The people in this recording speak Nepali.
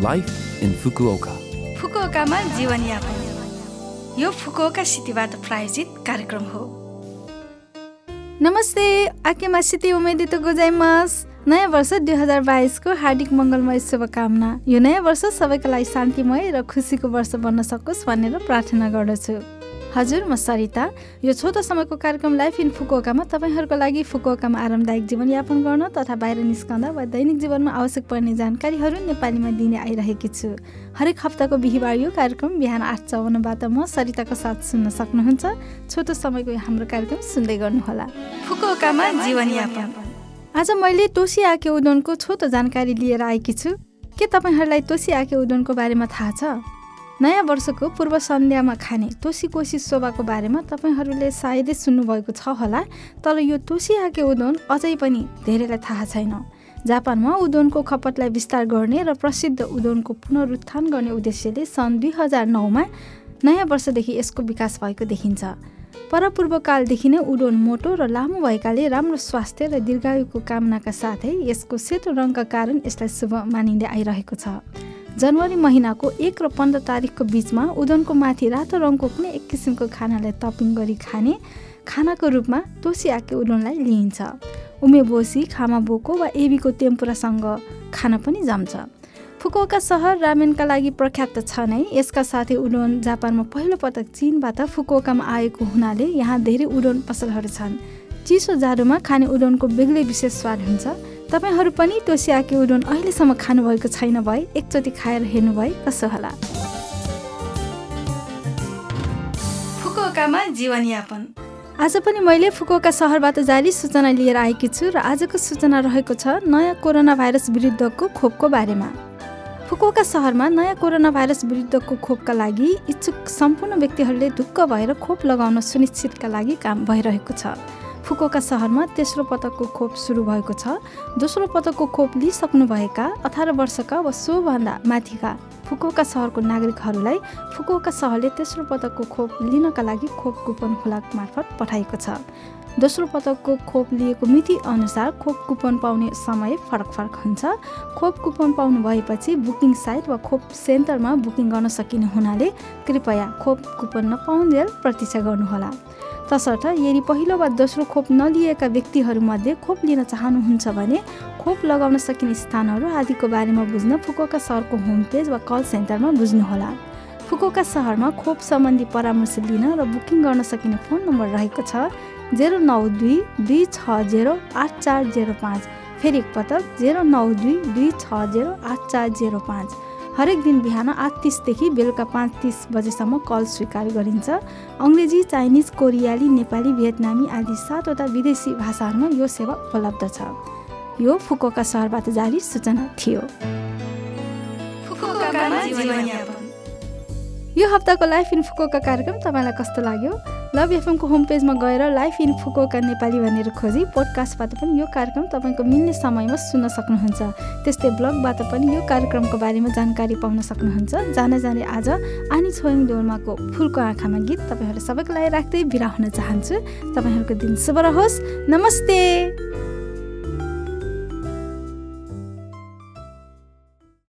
लाइफ इन फुकुओका फुकुओकामा जीवनयापन यो फुकुओका सिटीबाट प्रायोजित कार्यक्रम हो नमस्ते आकेमा सिटी उमेदित गोजाइमास नयाँ वर्ष दुई हजार बाइसको हार्दिक मङ्गलमय शुभकामना यो नयाँ वर्ष सबैका लागि शान्तिमय र खुसीको वर्ष बन्न सकोस् भनेर प्रार्थना गर्दछु हजुर म सरिता। यो छोटो समयको कार्यक्रम लाइफ इन फुकुकामा तपाईँहरूको लागि फुकुकामा आरामदायक जीवनयापन गर्न तथा बाहिर निस्कँदा वा दैनिक जीवनमा आवश्यक पर्ने जानकारीहरू नेपालीमा दिने आइरहेकी छु। हरेक हप्ताको बिहिबार यो कार्यक्रम बिहान आठ चौवन्नबाट म सरिताको साथ सुन्न सक्नुहुन्छ। छोटो समयको हाम्रो कार्यक्रम सुन्दै गर्नुहोला। फुकुकामा जीवनयापन आज मैले तोसी आके उदनको छोटो जानकारी लिएर आएकी छु। के तपाईँहरूलाई तोसी आके उदनको बारेमा थाहा छ? नयाँ वर्षको पूर्व सन्ध्यामा खाने तोसी कोसी शोभाको बारेमा तपाईँहरूले सायदै सुन्नुभएको छ होला तर यो तोसी आके उदोन अझै पनि धेरैलाई थाहा छैन। जापानमा उदोनको खपतलाई विस्तार गर्ने र प्रसिद्ध उदोनको पुनरुत्थान गर्ने उद्देश्यले सन् दुई हजार नौमा नयाँ वर्षदेखि यसको विकास भएको देखिन्छ। परपूर्वकालदेखि नै उडोन मोटो र लामो भएकाले राम्रो स्वास्थ्य र दीर्घायुको कामनाका साथै यसको सेतो रङका कारण यसलाई शुभ मानिँदै आइरहेको छ। जनवरी महिनाको एक र पन्ध्र तारिकको बिचमा उदनको माथि रातो रङको कुनै एक किसिमको खानालाई टपिङ गरी खाने खानाको रूपमा तोसी आके उदनलाई लिइन्छ। उमे बोसी खामा बोको वा एबीको टेम्पुरासँग खान पनि जम्छ। फुकुका सहर रामेनका लागि प्रख्यात छ नै। यसका साथै उडोन जापानमा पहिलो पटक चिनबाट फुकुकामा आएको हुनाले यहाँ धेरै उडोन पसलहरू छन्। चिसो जाडोमा खाने उडोनको बेग्लै विशेष स्वाद हुन्छ। तपाईँहरू पनि त्यो स्याके उडुन अहिलेसम्म खानुभएको छैन भए एकचोटि खाएर हेर्नु भए कसो होला? फुकुकामा जीवनयापन। आज पनि मैले फुकुका सहरबाट जारी सूचना लिएर आएकी छु र आजको सूचना रहेको छ नयाँ कोरोना भाइरस विरुद्धको खोपको बारेमा। फुकुका सहरमा नयाँ कोरोना भाइरस विरुद्धको खोपका लागि इच्छुक सम्पूर्ण व्यक्तिहरूले ढुक्क भएर खोप लगाउन सुनिश्चितका लागि काम भइरहेको छ। फुकोका सहरमा तेस्रो पटकको खोप सुरु भएको छ दोस्रो पटकको खोप लिइसक्नुभएका अठार वर्षका वा सोभन्दा माथिका फुकुका सहरको नागरिकहरूलाई फुकुका सहरले तेस्रो पटकको खोप लिनका लागि खोप कुपन खुलाक मार्फत पठाएको छ। दोस्रो पटकको खोप लिएको मिति अनुसार खोप कुपन पाउने समय फरक फरक हुन्छ। खोप कुपन पाउनु भएपछि बुकिङ साइट वा खोप सेन्टरमा बुकिङ गर्न सकिने हुनाले कृपया खोप कुपन नपाउन्जेल प्रतीक्षा गर्नुहोला। तसर्थ यदि पहिलो वा दोस्रो खोप नलिएका व्यक्तिहरूमध्ये खोप लिन चाहनुहुन्छ भने खोप लगाउन सकिने स्थानहरू आदिको बारेमा बुझ्न फुकोका सहरको होम पेज वा कल सेन्टरमा बुझ्नुहोला। फुकोका सहरमा खोप सम्बन्धी परामर्श लिन र बुकिङ गर्न सकिने फोन नम्बर रहेको छ जेरो नौ दुई दुई छ जेरो आठ चार जेरो पाँच। फेरि एकपटक जेरो नौ दुई दुई छ जेरो आठ चार जेरो पाँच। हरेक दिन बिहान आठ तिसदेखि बेलुका पाँच तिस बजेसम्म कल स्वीकार गरिन्छ। अङ्ग्रेजी चाइनिज कोरियाली नेपाली भियतनामी आदि सातवटा विदेशी भाषाहरूमा यो सेवा उपलब्ध छ। यो फुकोका सहरबाट जारी सूचना थियो। यो हप्ताको लाइफ इन फुकोका कार्यक्रम तपाईँलाई कस्तो लाग्यो? लभ एफएमको होम पेजमा गएर लाइफ इन फुकोका नेपाली भनेर खोजी पोडकास्टबाट पनि यो कार्यक्रम तपाईँको मिल्ने समयमा सुन्न सक्नुहुन्छ। त्यस्तै ब्लगबाट पनि यो कार्यक्रमको बारेमा जानकारी पाउन सक्नुहुन्छ। जान जाने आज आनी छोयङ डोर्माको फुलको आँखामा गीत तपाईँहरू सबैको लागि राख्दै बिरा हुन चाहन्छु। तपाईँहरूको दिन शुभ रहोस्। नमस्ते!